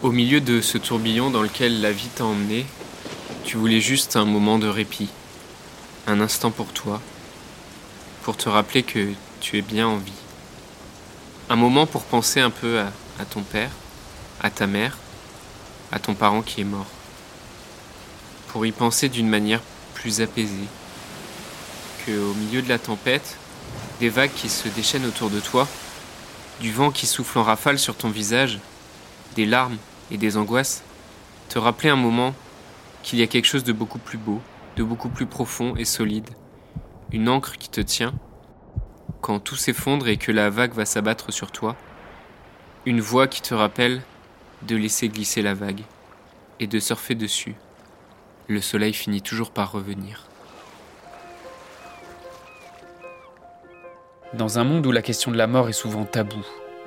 Au milieu de ce tourbillon dans lequel la vie t'a emmené, tu voulais juste un moment de répit, un instant pour toi, pour te rappeler que tu es bien en vie. Un moment pour penser un peu à, ton père, à ta mère, à ton parent qui est mort. Pour y penser d'une manière plus apaisée. Que au milieu de la tempête, des vagues qui se déchaînent autour de toi, du vent qui souffle en rafale sur ton visage, des larmes et des angoisses, te rappeler un moment qu'il y a quelque chose de beaucoup plus beau, de beaucoup plus profond et solide, une encre qui te tient, quand tout s'effondre et que la vague va s'abattre sur toi, une voix qui te rappelle de laisser glisser la vague et de surfer dessus. Le soleil finit toujours par revenir. Dans un monde où la question de la mort est souvent taboue,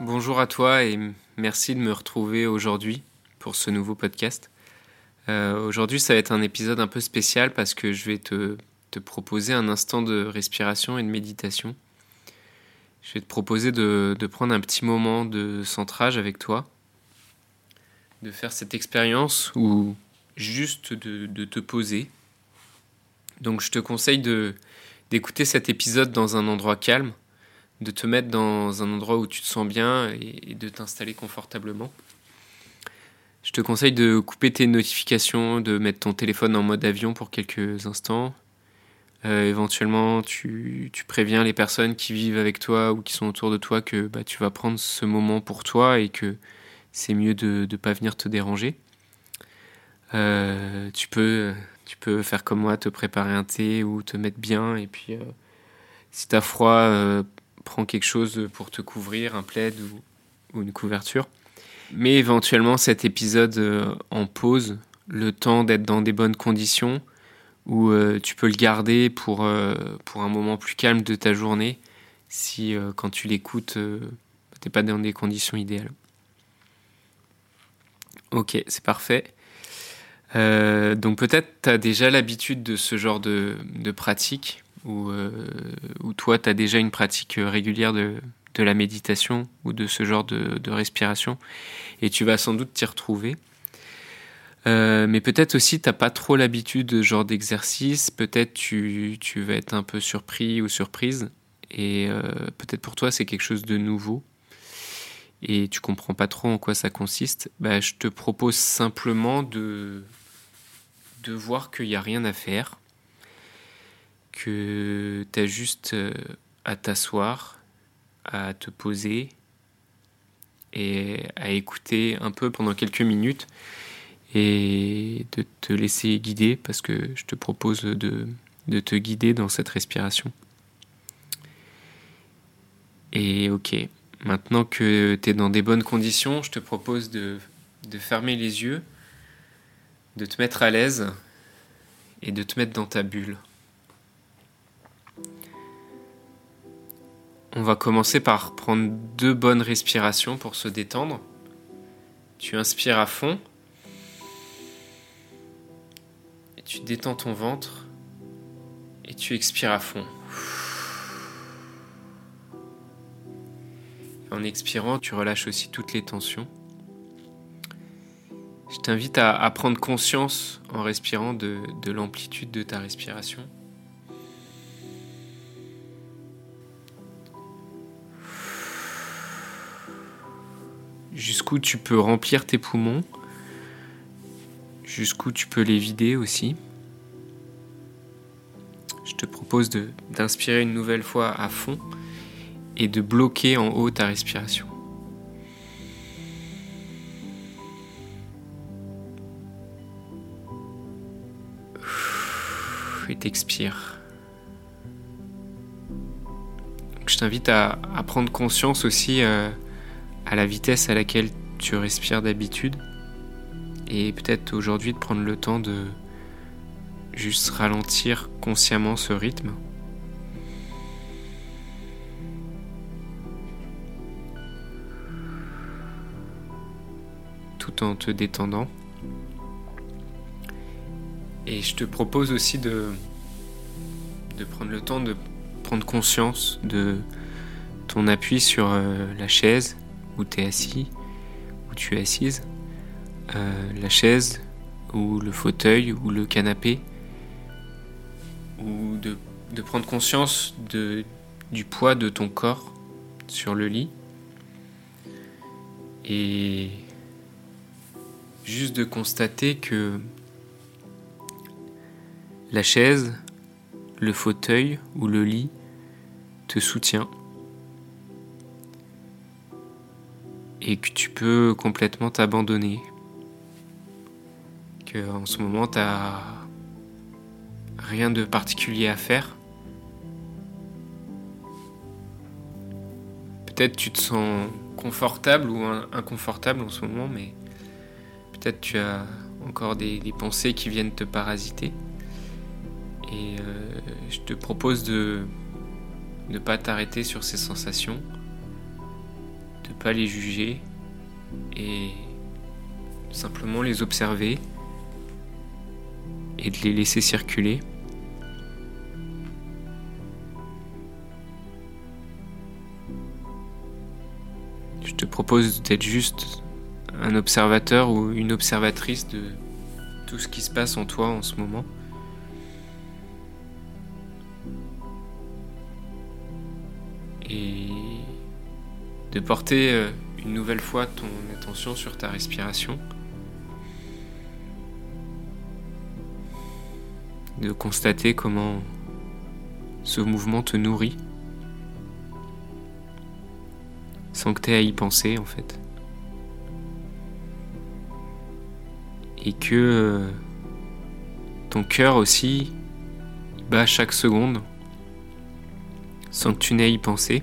Bonjour à toi et merci de me retrouver aujourd'hui pour ce nouveau podcast. Euh, aujourd'hui, ça va être un épisode un peu spécial parce que je vais te, proposer un instant de respiration et de méditation. Je vais te proposer de, prendre un petit moment de centrage avec toi, de faire cette expérience ou juste de, te poser. Donc, je te conseille d'écouter cet épisode dans un endroit calme de te mettre dans un endroit où tu te sens bien et, de t'installer confortablement. Je te conseille de couper tes notifications, de mettre ton téléphone en mode avion pour quelques instants. Euh, éventuellement, tu, tu, préviens les personnes qui vivent avec toi ou qui sont autour de toi que bah, tu vas prendre ce moment pour toi et que c'est mieux de ne pas venir te déranger. Euh, tu, peux, tu peux faire comme moi, te préparer un thé ou te mettre bien. Et puis, euh, si tu as froid, prends quelque chose pour te couvrir, un plaid ou, une couverture. Mais éventuellement, cet épisode euh, en pause, le temps d'être dans des bonnes conditions, où euh, tu peux le garder pour, euh, pour un moment plus calme de ta journée, si quand tu l'écoutes, tu n'es pas dans des conditions idéales. Ok, c'est parfait. donc peut-être tu as déjà l'habitude de ce genre de pratique ou, euh, toi, tu as déjà une pratique régulière de, de, la méditation ou de ce genre de, respiration, et tu vas sans doute t'y retrouver. Euh, mais peut-être aussi t'as pas trop l'habitude de ce genre d'exercice, peut-être tu, tu vas être un peu surpris ou surprise, et euh, peut-être pour toi c'est quelque chose de nouveau, et tu comprends pas trop en quoi ça consiste. Bah, je te propose simplement de, de voir qu'il n'y a rien à faire, que tu as juste euh, à t'asseoir, à te poser et à écouter un peu pendant quelques minutes et de te laisser guider parce que je te propose de, te guider dans cette respiration. Et ok, maintenant que tu es dans des bonnes conditions, je te propose de fermer les yeux, de te mettre à l'aise et de te mettre dans ta bulle. On va commencer par prendre deux bonnes respirations pour se détendre. Tu inspires à fond. Et tu détends ton ventre. Et tu expires à fond. En expirant, tu relâches aussi toutes les tensions. Je t'invite à, prendre conscience en respirant de l'amplitude de ta respiration. Jusqu'où tu peux remplir tes poumons, jusqu'où tu peux les vider aussi. Je te propose d'inspirer une nouvelle fois à fond et de bloquer en haut ta respiration. Et t'expires. Je t'invite à, prendre conscience aussi euh, à la vitesse à laquelle tu respires d'habitude et peut-être aujourd'hui de prendre le temps de juste ralentir consciemment ce rythme. Tout en te détendant. Et je te propose aussi de, de prendre le temps de prendre conscience de ton appui sur euh, la chaise où tu es assis, où tu es assise, euh, la chaise ou le fauteuil ou le canapé, ou de, prendre conscience du poids de ton corps sur le lit et juste de constater que la chaise, le fauteuil ou le lit te soutient et que tu peux complètement t'abandonner. Que en ce moment t'as rien de particulier à faire. Peut-être tu te sens confortable ou inconfortable en ce moment, mais peut-être tu as encore des, des pensées qui viennent te parasiter. Et euh, je te propose de ne pas t'arrêter sur ces sensations, de ne pas les juger et simplement les observer et de les laisser circuler. Je te propose d'être juste un observateur ou une observatrice de tout ce qui se passe en toi en ce moment. et de porter euh, une nouvelle fois ton attention sur ta respiration. De constater comment ce mouvement te nourrit sans que tu aies à y penser en fait. Et que euh, ton cœur aussi bat chaque seconde sans que tu n'aies y pensé.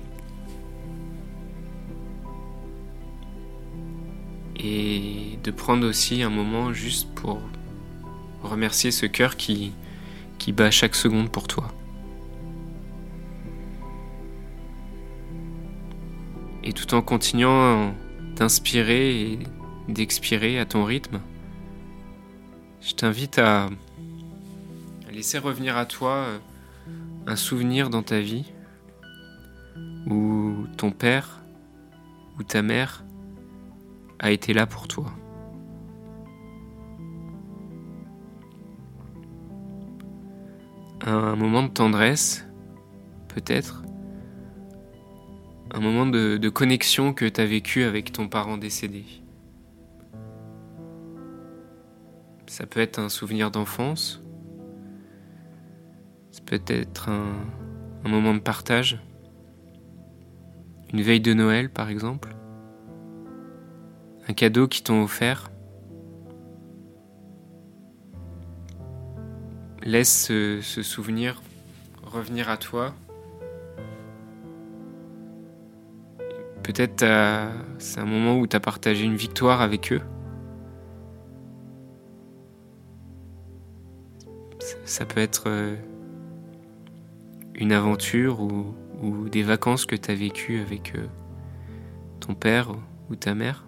Et de prendre aussi un moment juste pour remercier ce cœur qui, bat chaque seconde pour toi. Et tout en continuant d'inspirer et d'expirer à ton rythme, je t'invite à laisser revenir à toi euh, un souvenir dans ta vie où ton père ou ta mère a été là pour toi. Un moment de tendresse, peut-être. Un moment de, connexion que tu as vécu avec ton parent décédé. Ça peut être un souvenir d'enfance. Ça peut être un moment de partage. Une veille de Noël, par exemple. Un cadeau qui t'ont offert. Laisse ce, souvenir revenir à toi. Peut-être c'est un moment où tu as partagé une victoire avec eux. Ça peut être euh, une aventure ou ou des vacances que tu as vécues avec euh, ton père ou ta mère.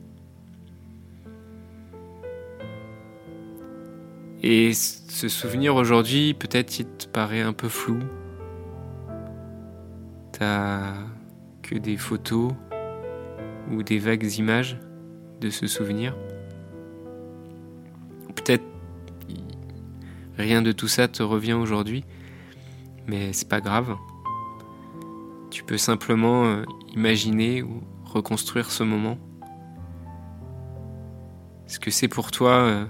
Et ce souvenir aujourd'hui, peut-être il te paraît un peu flou. T'as que des photos ou des vagues images de ce souvenir? Peut-être rien de tout ça te revient aujourd'hui, mais c'est pas grave. Tu peux simplement euh, imaginer ou reconstruire ce moment. Est-ce que c'est pour toi euh,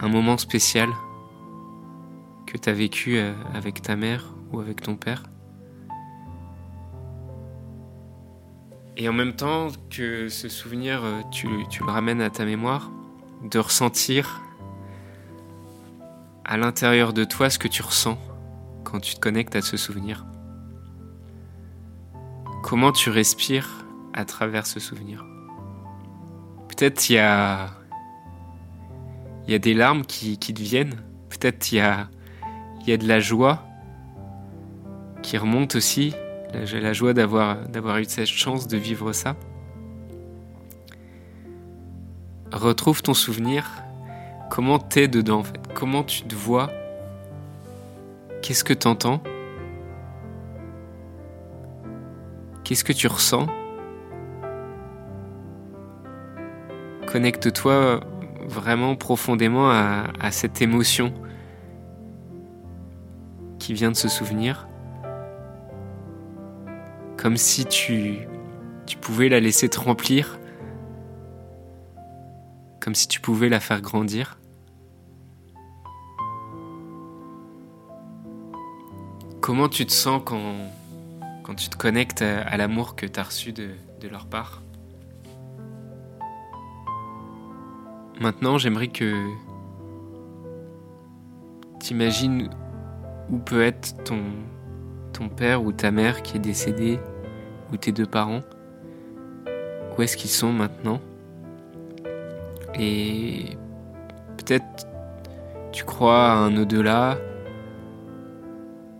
un moment spécial que tu as vécu euh, avec ta mère ou avec ton père Et en même temps que ce souvenir, tu, tu le ramènes à ta mémoire, de ressentir à l'intérieur de toi ce que tu ressens quand tu te connectes à ce souvenir. Comment tu respires à travers ce souvenir? Peut-être il y a, il y a des larmes qui, qui te viennent. Peut-être il y a, y a de la joie qui remonte aussi. J'ai la joie d'avoir, d'avoir eu cette chance de vivre ça. Retrouve ton souvenir. Comment t'es dedans en fait? Comment tu te vois? Qu'est-ce que t'entends? Qu'est-ce que tu ressens? Connecte-toi vraiment profondément à, cette émotion qui vient de se souvenir. Comme si tu, pouvais la laisser te remplir. Comme si tu pouvais la faire grandir. Comment tu te sens quand, tu te connectes à, l'amour que tu as reçu de leur part? Maintenant, j'aimerais que t'imagines où peut être ton, père ou ta mère qui est décédé, ou tes deux parents. Où est-ce qu'ils sont maintenant? Et peut-être tu crois à un au-delà,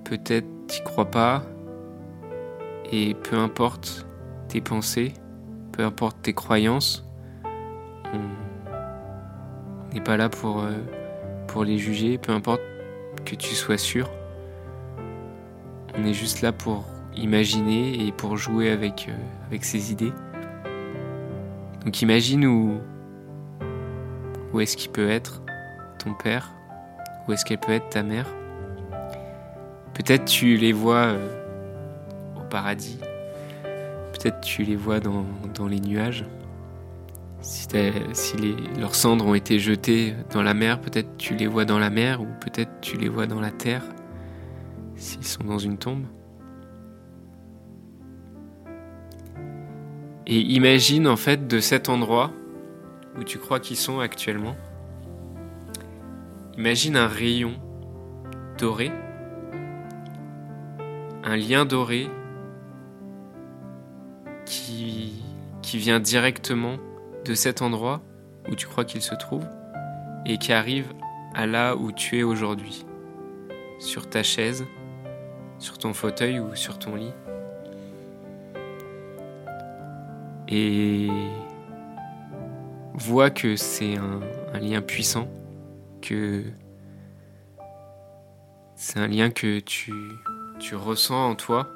peut-être t'y crois pas, et peu importe tes pensées, peu importe tes croyances, on n'est pas là pour, euh, pour les juger, peu importe que tu sois sûr. On est juste là pour imaginer et pour jouer avec, euh, avec ses idées. Donc imagine où, où est-ce qu'il peut être ton père, où est-ce qu'elle peut être ta mère. Peut-être tu les vois euh, au paradis. Peut-être tu les vois dans, les nuages. Si, leurs cendres ont été jetées dans la mer, peut-être tu les vois dans la mer ou peut-être tu les vois dans la terre s'ils sont dans une tombe. Et imagine en fait de cet endroit où tu crois qu'ils sont actuellement, imagine un rayon doré un lien doré qui, qui vient directement de cet endroit où tu crois qu'il se trouve et qui arrive à là où tu es aujourd'hui, sur ta chaise, sur ton fauteuil ou sur ton lit. Et vois que c'est un, lien puissant, que c'est un lien que tu, tu ressens en toi.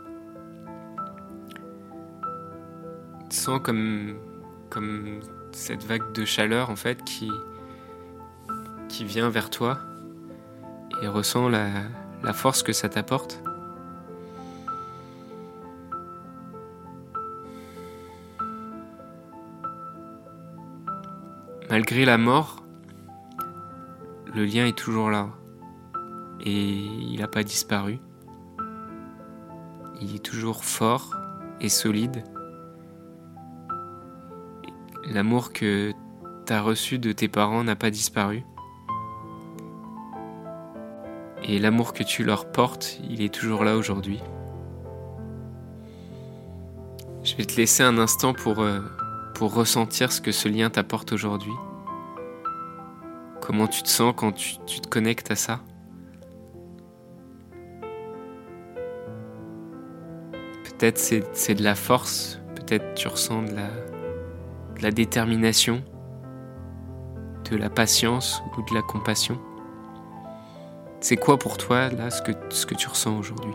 Sens comme, comme cette vague de chaleur en fait qui, vient vers toi et ressens la, la force que ça t'apporte. Malgré la mort, le lien est toujours là et il n'a pas disparu il est toujours fort et solide. L'amour que tu as reçu de tes parents n'a pas disparu. Et l'amour que tu leur portes, il est toujours là aujourd'hui. Je vais te laisser un instant pour, euh, pour ressentir ce que ce lien t'apporte aujourd'hui. Comment tu te sens quand tu te connectes à ça? Peut-être c'est de la force, peut-être tu ressens de la, de la détermination, de la patience ou de la compassion. C'est quoi pour toi là ce que, ce que tu ressens aujourd'hui?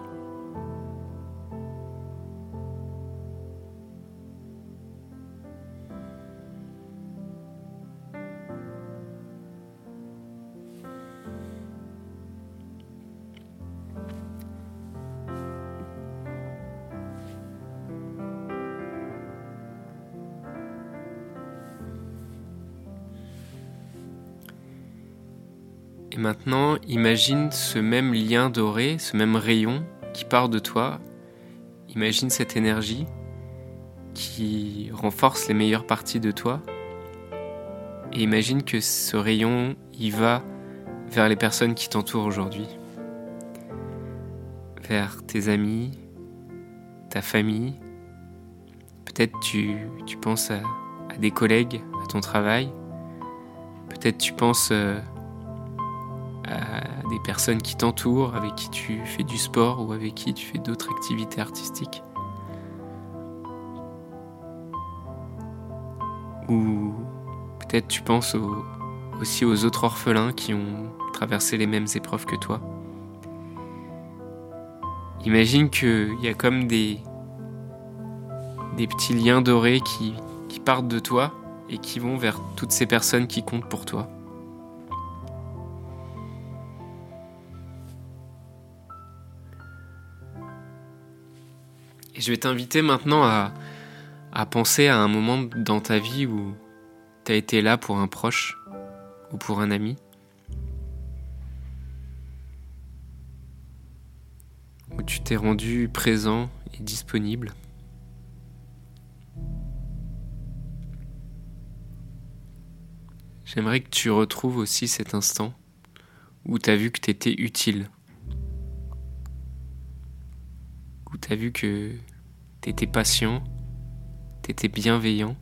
Maintenant, imagine ce même lien doré, ce même rayon qui part de toi. Imagine cette énergie qui renforce les meilleures parties de toi. Et imagine que ce rayon, y va vers les personnes qui t'entourent aujourd'hui. Vers tes amis, ta famille. Peut-être tu, tu penses à, des collègues, à ton travail. Peut-être tu penses euh, à des personnes qui t'entourent, avec qui tu fais du sport ou avec qui tu fais d'autres activités artistiques. Ou peut-être tu penses aussi aux autres orphelins qui ont traversé les mêmes épreuves que toi. Imagine qu'il y a comme des, des petits liens dorés qui, qui partent de toi et qui vont vers toutes ces personnes qui comptent pour toi. Et je vais t'inviter maintenant à, penser à un moment dans ta vie où tu as été là pour un proche ou pour un ami. Où tu t'es rendu présent et disponible. J'aimerais que tu retrouves aussi cet instant où tu as vu que tu étais utile. Où tu as vu que tu étais patient, tu étais bienveillant.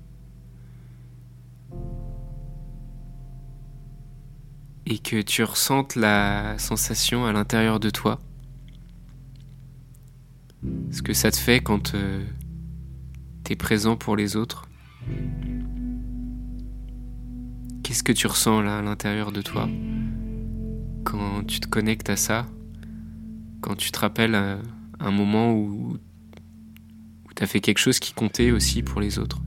Et que tu ressentes la sensation à l'intérieur de toi. Ce que ça te fait quand euh, tu es présent pour les autres. Qu'est-ce que tu ressens là à l'intérieur de toi? Quand tu te connectes à ça? Quand tu te rappelles euh, un moment où, où tu as fait quelque chose qui comptait aussi pour les autres.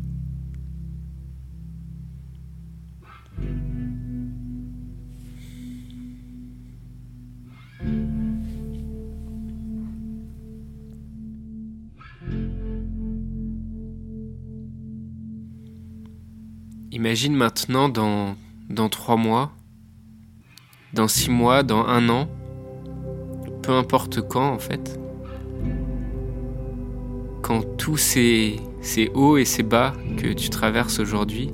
Imagine maintenant dans, dans trois mois, dans six mois, dans un an, peu importe quand en fait, quand tous ces, ces hauts et ces bas que tu traverses aujourd'hui,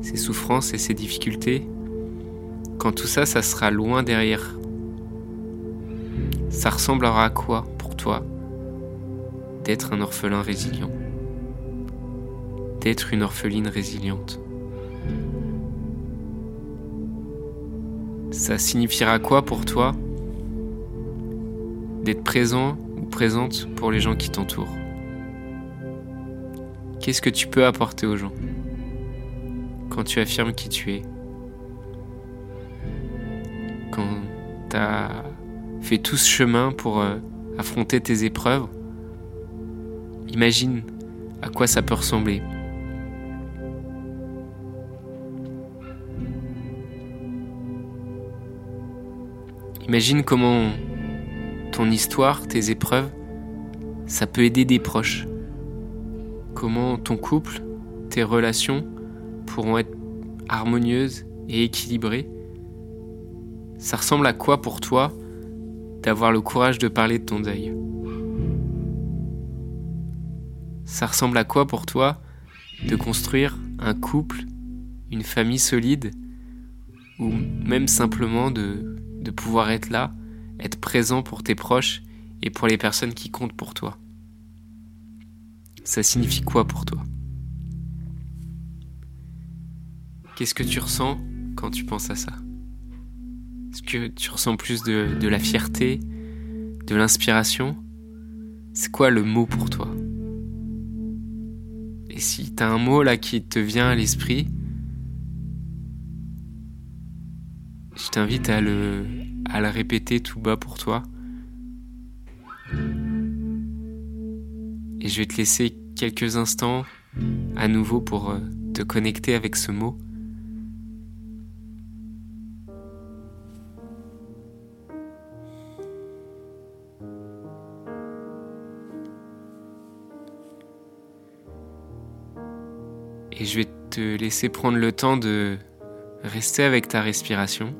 ces souffrances et ces difficultés, quand tout ça, ça sera loin derrière, ça ressemblera à quoi pour toi d'être un orphelin résilient d'être une orpheline résiliente? Ça signifiera quoi pour toi d'être présent présente pour les gens qui t'entourent. Qu'est-ce que tu peux apporter aux gens quand tu affirmes qui tu es? Quand tu as fait tout ce chemin pour euh, affronter tes épreuves? Imagine à quoi ça peut ressembler. Imagine comment ton histoire, tes épreuves, ça peut aider des proches. Comment ton couple, tes relations pourront être harmonieuses et équilibrées? Ça ressemble à quoi pour toi d'avoir le courage de parler de ton deuil? Ça ressemble à quoi pour toi de construire un couple, une famille solide, ou même simplement de de pouvoir être là, être présent pour tes proches et pour les personnes qui comptent pour toi. Ça signifie quoi pour toi? Qu'est-ce que tu ressens quand tu penses à ça? Est-ce que tu ressens plus de, la fierté, de l'inspiration? C'est quoi le mot pour toi? Et si tu un mot là qui te vient à l'esprit, Je t'invite à le, à le répéter tout bas pour toi. Et je vais te laisser quelques instants à nouveau pour euh, te connecter avec ce mot. Et je vais te laisser prendre le temps de rester avec ta respiration.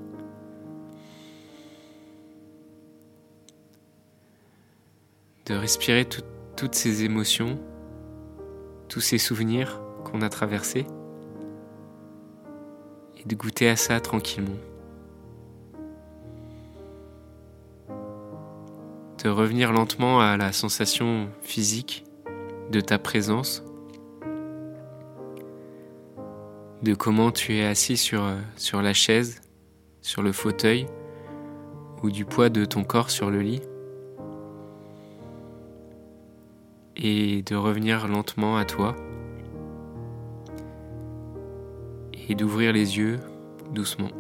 De respirer toutes ces émotions, tous ces souvenirs qu'on a traversés, et de goûter à ça tranquillement. De revenir lentement à la sensation physique de ta présence, de comment tu es assis sur, la chaise, sur le fauteuil, ou du poids de ton corps sur le lit. Et de revenir lentement à toi. Et d'ouvrir les yeux doucement.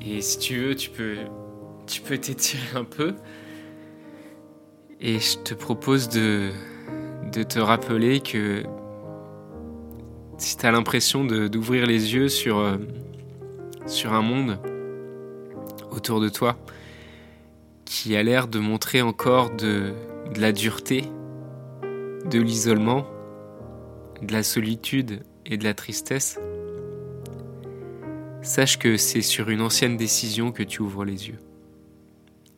Et si tu veux, tu peux tu t'étirer un peu. Et je te propose de, te rappeler que si tu as l'impression d'ouvrir les yeux euh, sur un monde autour de toi qui a l'air de montrer encore de, la dureté, de l'isolement, de la solitude et de la tristesse, sache que c'est sur une ancienne décision que tu ouvres les yeux.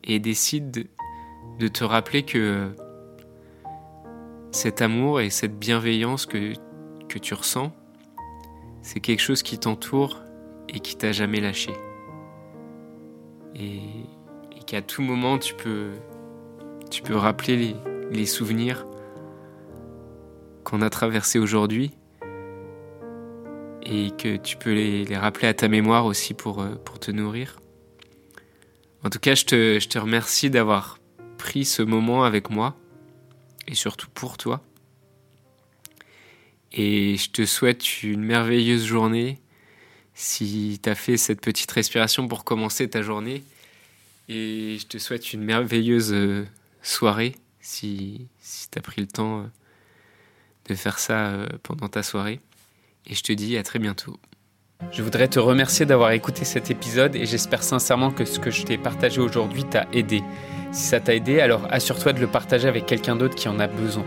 Et décide de te rappeler que cet amour et cette bienveillance que, que tu ressens, c'est quelque chose qui t'entoure et qui t'a jamais lâché. Et, qu'à tout moment tu peux, tu peux rappeler les, souvenirs qu'on a traversés aujourd'hui et que tu peux les, rappeler à ta mémoire aussi pour, euh, pour te nourrir. En tout cas, je te, je te remercie d'avoir pris ce moment avec moi et surtout pour toi. Et je te souhaite une merveilleuse journée si tu as fait cette petite respiration pour commencer ta journée. Et je te souhaite une merveilleuse euh, soirée si, si tu as pris le temps euh, de faire ça euh, pendant ta soirée. Et je te dis à très bientôt. Je voudrais te remercier d'avoir écouté cet épisode et j'espère sincèrement que ce que je t'ai partagé aujourd'hui t'a aidé. Si ça t'a aidé, alors assure-toi de le partager avec quelqu'un d'autre qui en a besoin.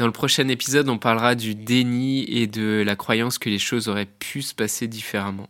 Dans le prochain épisode, on parlera du déni et de la croyance que les choses auraient pu se passer différemment.